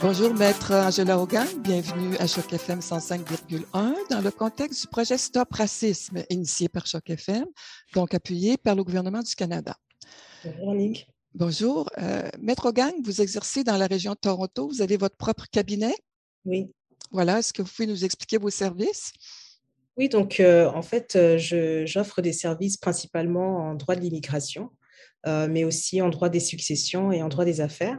Bonjour, Maître Angela Hogan. Bienvenue à Choc FM 105,1 dans le contexte du projet Stop Racisme initié par Choc FM, donc appuyé par le gouvernement du Canada. Bonjour, Nick. Bonjour. Euh, Maître Hogan, vous exercez dans la région de Toronto. Vous avez votre propre cabinet? Oui. Voilà. Est-ce que vous pouvez nous expliquer vos services? Oui, donc euh, en fait, euh, j'offre des services principalement en droit de l'immigration, mais aussi en droit des successions et en droit des affaires.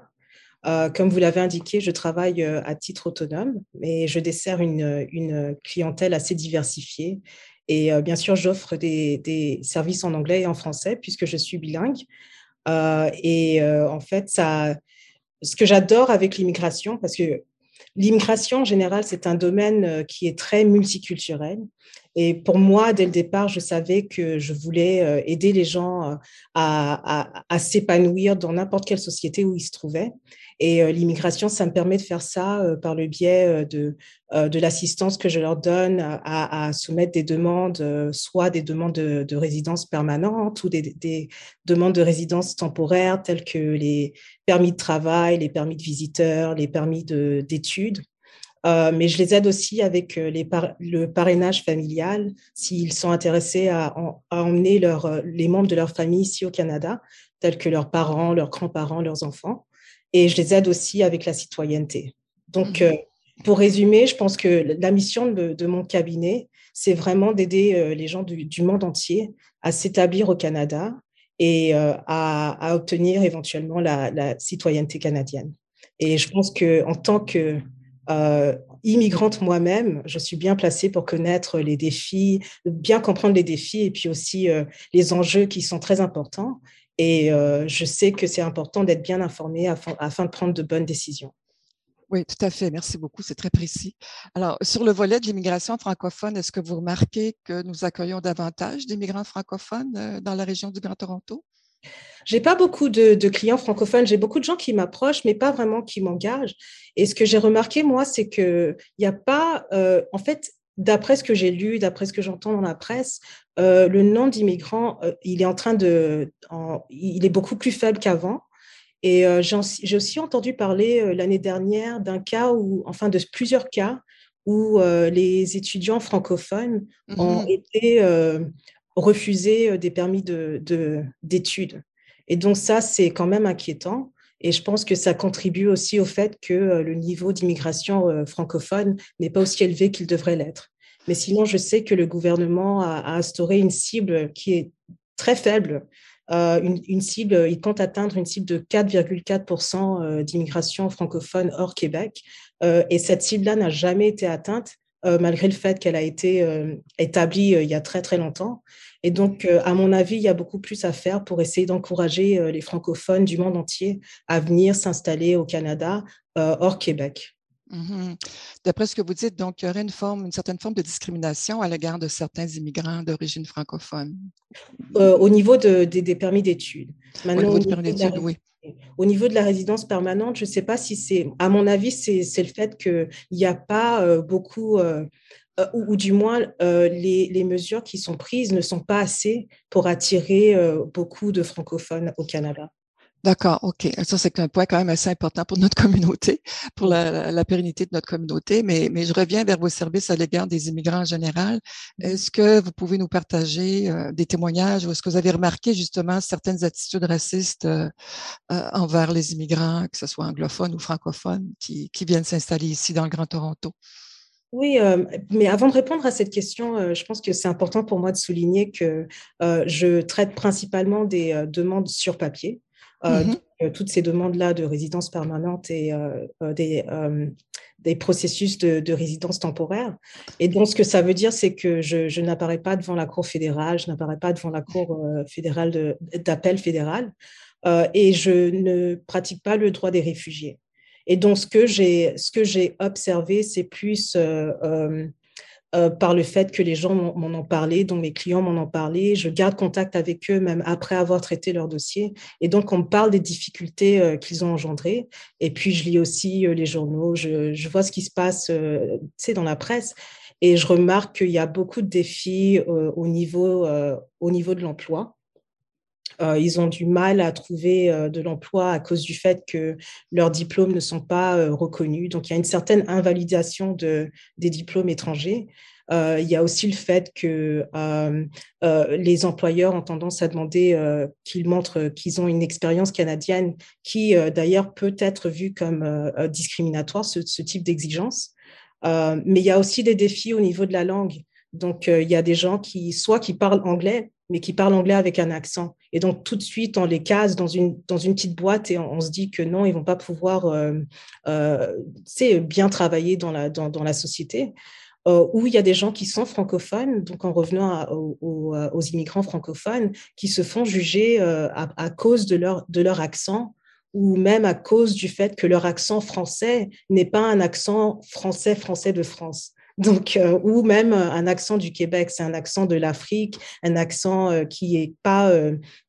Euh, comme vous l'avez indiqué, je travaille euh, à titre autonome, mais je desserre une, clientèle assez diversifiée. Et euh, bien sûr, j'offre des, services en anglais et en français puisque je suis bilingue. et en fait, ça, ce que j'adore avec l'immigration, parce que l'immigration en général, c'est un domaine qui est très multiculturel. Et pour moi, dès le départ, je savais que je voulais aider les gens à s'épanouir dans n'importe quelle société où ils se trouvaient. Et euh, l'immigration, ça me permet de faire ça euh, par le biais euh, de, de l'assistance que je leur donne à, soumettre des demandes, soit des demandes de, résidence permanente ou des, demandes de résidence temporaire telles que les permis de travail, les permis de visiteurs, les permis d'études. Mais je les aide aussi avec les le parrainage familial s'ils sont intéressés à, à emmener leur, les membres de leur famille ici au Canada, tels que leurs parents, leurs grands-parents, leurs enfants et je les aide aussi avec la citoyenneté. Donc, mhm. euh, pour résumer, je pense que la mission de, mon cabinet, c'est vraiment d'aider euh, les gens du, monde entier à s'établir au Canada et euh, à, obtenir éventuellement la, citoyenneté canadienne. Et je pense que en tant que immigrante moi-même, je suis bien placée pour connaître les défis, bien comprendre les défis et puis aussi les enjeux qui sont très importants. Et euh, je sais que c'est important d'être bien informé afin, de prendre de bonnes décisions. Oui, tout à fait. Merci beaucoup. C'est très précis. Alors, sur le volet de l'immigration francophone, est-ce que vous remarquez que nous accueillons davantage d'immigrants francophones euh, dans la région du Grand Toronto? J'ai pas beaucoup de, clients francophones. J'ai beaucoup de gens qui m'approchent, mais pas vraiment qui m'engagent. Et ce que j'ai remarqué, moi, c'est qu'il n'y a pas, euh, en fait, d'après ce que j'ai lu, d'après ce que j'entends dans la presse, euh, le nombre d'immigrants, euh, il est en train de, il est beaucoup plus faible qu'avant. Et j'ai aussi entendu parler l'année dernière d'un cas où, enfin, de plusieurs cas où les étudiants francophones ont mmh été refusés des permis d'études. De, et donc ça, c'est quand même inquiétant. Et je pense que ça contribue aussi au fait que le niveau d'immigration francophone n'est pas aussi élevé qu'il devrait l'être. Mais sinon, je sais que le gouvernement a, instauré une cible qui est très faible. Euh, une, cible, il compte atteindre une cible de 4,4% euh, d'immigration francophone hors Québec. Euh, et cette cible-là n'a jamais été atteinte, malgré le fait qu'elle a été établie il y a très, très longtemps. Et donc, à mon avis, il y a beaucoup plus à faire pour essayer d'encourager les francophones du monde entier à venir s'installer au Canada hors Québec. Mmh D'après ce que vous dites, donc, il y aurait une, forme, une certaine forme de discrimination à l'égard de certains immigrants d'origine francophone. Euh, au niveau des permis d'études. Au niveau, de permis d'études, oui. Au niveau de la résidence permanente, je ne sais pas si c'est, à mon avis, c'est le fait qu'il n'y a pas euh, beaucoup, euh, ou, du moins les, les, mesures qui sont prises ne sont pas assez pour attirer beaucoup de francophones au Canada. D'accord, OK. Ça, c'est un point quand même assez important pour notre communauté, pour la, pérennité de notre communauté. Mais, mais, je reviens vers vos services à l'égard des immigrants en général. Mmh. Est-ce que vous pouvez nous partager euh, des témoignages ou est-ce que vous avez remarqué justement certaines attitudes racistes euh, euh, envers les immigrants, que ce soit anglophones ou francophones, qui, qui viennent s'installer ici dans le Grand Toronto? Oui, mais avant de répondre à cette question, je pense que c'est important pour moi de souligner que je traite principalement des demandes sur papier. Euh, mmh euh, toutes ces demandes-là de résidence permanente et euh, des, des, processus de, résidence temporaire. Et donc, ce que ça veut dire, c'est que je, n'apparais pas devant la Cour fédérale, je n'apparais pas devant la Cour fédérale d'appel fédéral, et je ne pratique pas le droit des réfugiés. Et donc, ce que j'ai observé, c'est plus euh, par le fait que les gens m'en ont parlé, dont mes clients m'en ont parlé. Je garde contact avec eux même après avoir traité leur dossier. Et donc, on me parle des difficultés euh, qu'ils ont engendrées. Et puis, je lis aussi euh, les journaux, je, vois ce qui se passe dans la presse. Et je remarque qu'il y a beaucoup de défis au, niveau, au niveau de l'emploi. Ils ont du mal à trouver de l'emploi à cause du fait que leurs diplômes ne sont pas reconnus. Donc, il y a une certaine invalidation de, des diplômes étrangers. Euh, il y a aussi le fait que euh, euh, les employeurs ont tendance à demander qu'ils montrent qu'ils ont une expérience canadienne qui, d'ailleurs, peut être vue comme discriminatoire, ce, type d'exigence. mais il y a aussi des défis au niveau de la langue. Donc, il y a des gens qui, soit qui parlent anglais, mais qui parlent anglais avec un accent. Et donc, tout de suite, on les case dans une, dans une petite boîte et on, se dit que non, ils vont pas pouvoir bien travailler dans la, dans, dans la société. Euh, où il y a des gens qui sont francophones, donc en revenant euh, aux, immigrants francophones, qui se font juger euh, à, cause de leur, de leur accent ou même à cause du fait que leur accent français n'est pas un accent français-français de France. Donc, ou même un accent du Québec, c'est un accent de l'Afrique, un accent qui n'est pas,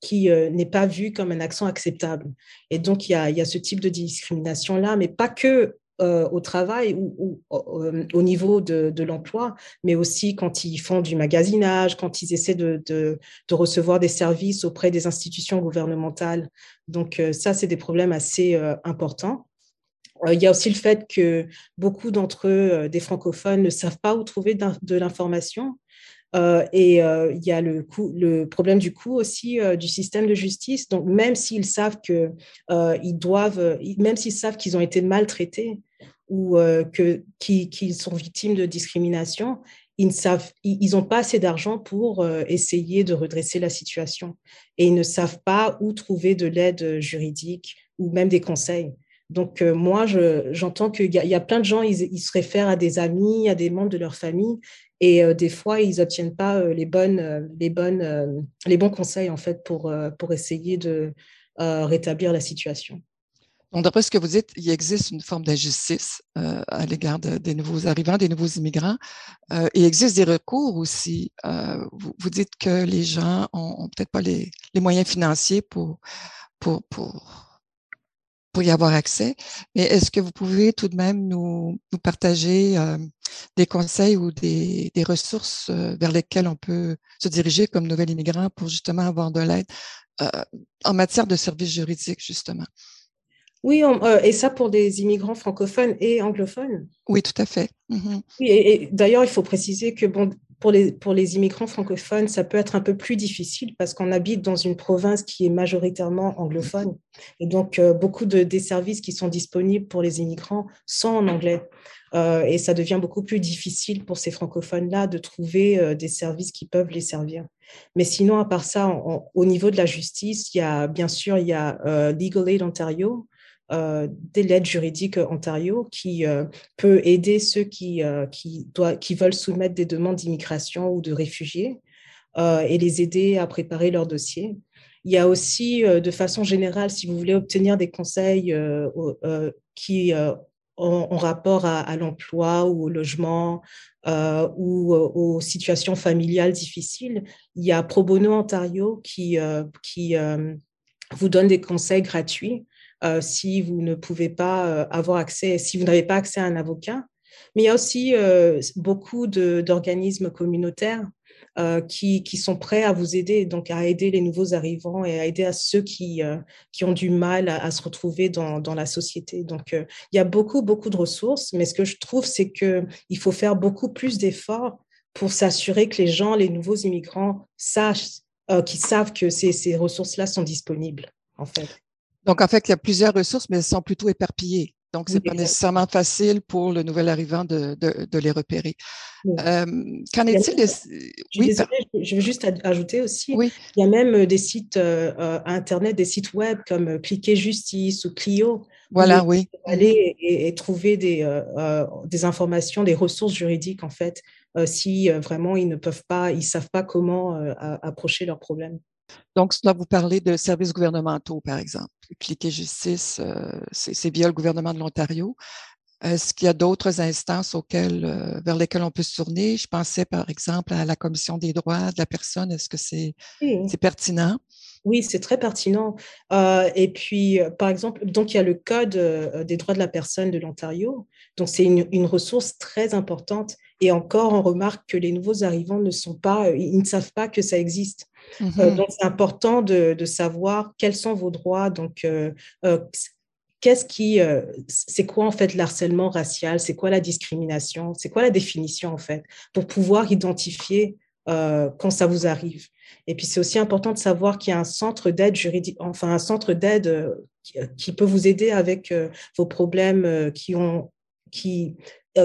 qui, n'est pas vu comme un accent acceptable. Et donc, il y a, ce type de discrimination-là, mais pas que euh, au travail ou, euh, au niveau de, l'emploi, mais aussi quand ils font du magasinage, quand ils essaient de, recevoir des services auprès des institutions gouvernementales. Donc euh, ça, c'est des problèmes assez importants. Il y a aussi le fait que beaucoup d'entre eux, des francophones, ne savent pas où trouver de l'information. et il y a le, problème du coût aussi du système de justice. Donc, même s'ils savent que ils doivent, même s'ils savent qu'ils ont été maltraités, ou euh, que, qui, sont victimes de discrimination, ils n'ont ils, pas assez d'argent pour euh, essayer de redresser la situation et ils ne savent pas où trouver de l'aide juridique ou même des conseils. Donc, euh, moi, j'entends qu'il y, a plein de gens, ils, se réfèrent à des amis, à des membres de leur famille, et des fois, ils n'obtiennent pas les, bonnes, les, bonnes, les bons conseils, en fait, pour, pour essayer de rétablir la situation. Donc, d'après ce que vous dites, il existe une forme d'injustice euh, à l'égard des nouveaux arrivants, des nouveaux immigrants. Euh, il existe des recours aussi. Euh, vous, dites que les gens ont, peut-être pas les, moyens financiers pour, pour, pour, pour y avoir accès. Mais est-ce que vous pouvez tout de même nous, nous partager des conseils ou des, des ressources vers lesquelles on peut se diriger comme nouvel immigrant pour justement avoir de l'aide en matière de services juridiques, justement? Oui, euh, et ça pour des immigrants francophones et anglophones. Oui, tout à fait. Mhm. et, d'ailleurs, il faut préciser que bon, pour, les, immigrants francophones, ça peut être un peu plus difficile parce qu'on habite dans une province qui est majoritairement anglophone. Et donc, euh, beaucoup de, des services qui sont disponibles pour les immigrants sont en anglais. Euh, et ça devient beaucoup plus difficile pour ces francophones-là de trouver des services qui peuvent les servir. Mais sinon, à part ça, au niveau de la justice, il y a bien sûr il y a Legal Aid Ontario, euh, de l'aide juridique Ontario qui euh, peut aider ceux qui, euh, qui, qui veulent soumettre des demandes d'immigration ou de réfugiés et les aider à préparer leur dossier. Il y a aussi, de façon générale, si vous voulez obtenir des conseils qui ont, rapport à, l'emploi ou au logement ou aux situations familiales difficiles, il y a Pro Bono Ontario qui, qui vous donne des conseils gratuits euh, si vous ne pouvez pas euh, avoir accès, si vous n'avez pas accès à un avocat. Mais il y a aussi euh, beaucoup d'organismes communautaires qui, qui, sont prêts à vous aider, donc à aider les nouveaux arrivants et à aider à ceux qui, qui ont du mal à, se retrouver dans, la société. Donc, il y a beaucoup, beaucoup de ressources, mais ce que je trouve, c'est qu'il faut faire beaucoup plus d'efforts pour s'assurer que les gens, les nouveaux immigrants, sachent, qu'ils savent que ces, ces ressources-là sont disponibles, en fait. Donc, en fait, il y a plusieurs ressources, mais elles sont plutôt éparpillées. Donc, ce n'est pas nécessairement facile pour le nouvel arrivant de, de, les repérer. Euh, qu'en est-il oui, je veux juste ajouter aussi, oui. il y a même euh, des sites euh, Internet, des sites web comme Cliquer Justice ou Clio. Voilà, oui. Aller et, trouver des, des informations, des ressources juridiques, en fait, si vraiment ils ne peuvent pas, ils ne savent pas comment approcher leurs problèmes. Donc, là, vous parlez de services gouvernementaux, par exemple. Cliquer Justice, euh, c'est via le gouvernement de l'Ontario. Est-ce qu'il y a d'autres instances auxquelles, euh, vers lesquelles on peut se tourner? Je pensais, par exemple, à la Commission des droits de la personne. Est-ce que c'est pertinent? Oui, c'est très pertinent. Euh, et puis, par exemple, donc il y a le Code des droits de la personne de l'Ontario. Donc, c'est une, une, ressource très importante. Et encore, on remarque que les nouveaux arrivants ne sont pas, ils ne savent pas que ça existe. Mm-hmm. donc, c'est important de, de, savoir quels sont vos droits. Donc, qu'est-ce qui, c'est quoi en fait l'harcèlement racial, c'est quoi la discrimination, c'est quoi la définition en fait, pour pouvoir identifier quand ça vous arrive? Et puis c'est aussi important de savoir qu'il y a un centre d'aide juridique, enfin un centre d'aide qui, peut vous aider avec vos problèmes qui ont qui,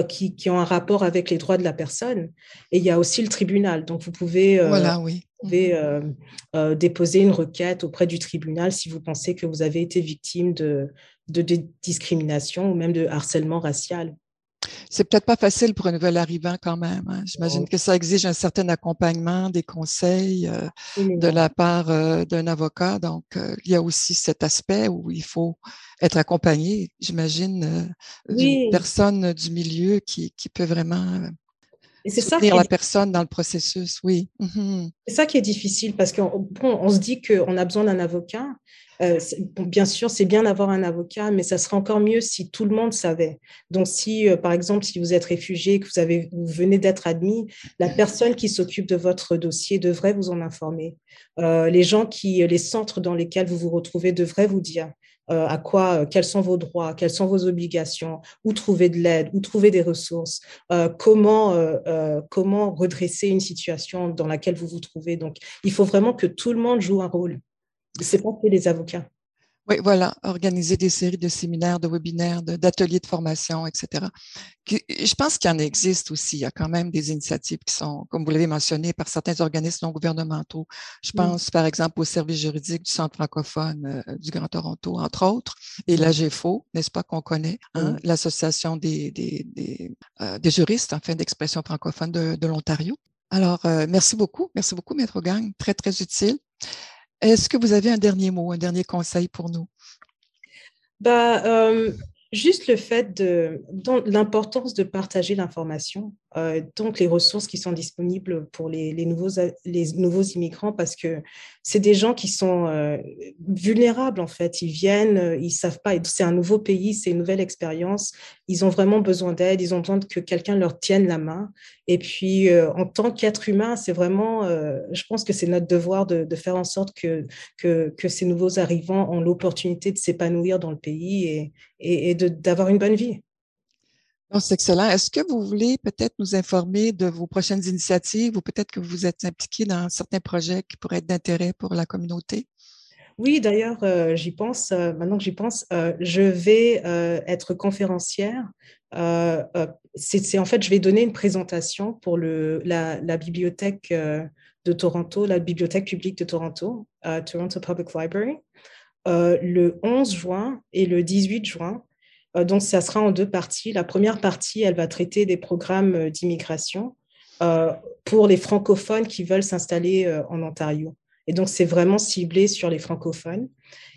qui, qui, ont un rapport avec les droits de la personne. Et il y a aussi le tribunal. Donc, vous pouvez, voilà, oui. Vous pouvez déposer une requête auprès du tribunal si vous pensez que vous avez été victime de, de, discrimination ou même de harcèlement racial. C'est peut-être pas facile pour un nouvel arrivant quand même. Hein. J'imagine que ça exige un certain accompagnement, des conseils euh, de la part euh, d'un avocat. Donc, euh, il y a aussi cet aspect où il faut être accompagné, j'imagine, d'une personne du milieu qui, qui peut vraiment et c'est ça la personne dans le processus, oui. Mmh c'est ça qui est difficile parce qu'on on se dit qu'on a besoin d'un avocat. Euh, bien sûr, c'est bien d'avoir un avocat, mais ça serait encore mieux si tout le monde savait. Donc, si, euh, par exemple, si vous êtes réfugié, que vous, avez, vous venez d'être admis, la personne qui s'occupe de votre dossier devrait vous en informer. Euh, les gens qui, les centres dans lesquels vous vous retrouvez devraient vous dire. Euh, à quoi, euh, quels sont vos droits, quelles sont vos obligations, où trouver de l'aide, où trouver des ressources, euh, comment, comment redresser une situation dans laquelle vous vous trouvez. Donc, il faut vraiment que tout le monde joue un rôle. Ce n'est pas que les avocats. Oui, voilà, organiser des séries de séminaires, de webinaires, d'ateliers de, formation, etc. Je pense qu'il y en existe aussi. Il y a quand même des initiatives qui sont, comme vous l'avez mentionné, par certains organismes non gouvernementaux. Je pense, par exemple, au service juridique du Centre francophone euh, du Grand Toronto, entre autres, et la GFO, n'est-ce pas, qu'on connaît, hein, l'Association des, des, des, euh, des, juristes, enfin, d'expression francophone de, de l'Ontario. Alors, euh, merci beaucoup. Merci beaucoup, Maître Gang. Très, très utile. Est-ce que vous avez un dernier mot, un dernier conseil pour nous? Bah, euh, juste le fait de l'importance de partager l'information, euh, donc les ressources qui sont disponibles pour les, nouveaux, les nouveaux immigrants, parce que c'est des gens qui sont euh, vulnérables en fait. Ils viennent, euh, ils savent pas. C'est un nouveau pays, c'est une nouvelle expérience. Ils ont vraiment besoin d'aide. Ils ont besoin que quelqu'un leur tienne la main. Et puis, en tant qu'être humain, c'est vraiment, je pense que c'est notre devoir de, faire en sorte que, que, que ces nouveaux arrivants ont l'opportunité de s'épanouir dans le pays et, et, et d'avoir une bonne vie. C'est excellent. Est-ce que vous voulez peut-être nous informer de vos prochaines initiatives ou peut-être que vous êtes impliqué dans certains projets qui pourraient être d'intérêt pour la communauté? Oui, d'ailleurs, euh, j'y pense, euh, maintenant que j'y pense, euh, je vais être conférencière. c'est en fait, je vais donner une présentation pour la bibliothèque de Toronto, la bibliothèque publique de Toronto, Toronto Public Library, le 11 juin et le 18 juin. Euh, donc, ça sera en deux parties. La première partie, elle va traiter des programmes euh, d'immigration euh, pour les francophones qui veulent s'installer en Ontario. Et donc, c'est vraiment ciblé sur les francophones.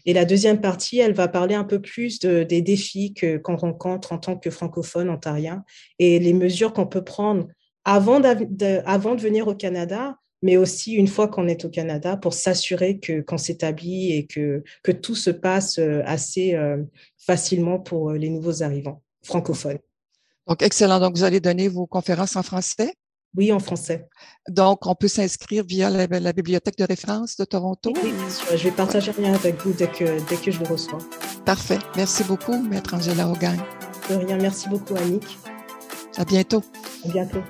Et la deuxième partie, elle va parler un peu plus des défis qu'on rencontre en tant que francophone ontarien et les mesures qu'on peut prendre avant avant de venir au Canada, mais aussi une fois qu'on est au Canada pour s'assurer que qu'on s'établit et que, que tout se passe euh, assez euh, facilement pour euh, les nouveaux arrivants francophones. Donc, excellent. Donc, vous allez donner vos conférences en français? Oui, en français. Donc, on peut s'inscrire via la, bibliothèque de référence de Toronto? Oui, bien sûr. Je vais partager rien avec vous dès que, dès que je le reçois. Parfait. Merci beaucoup, Maître Angela Hogan. De rien. Merci beaucoup, Annick. À bientôt. À bientôt.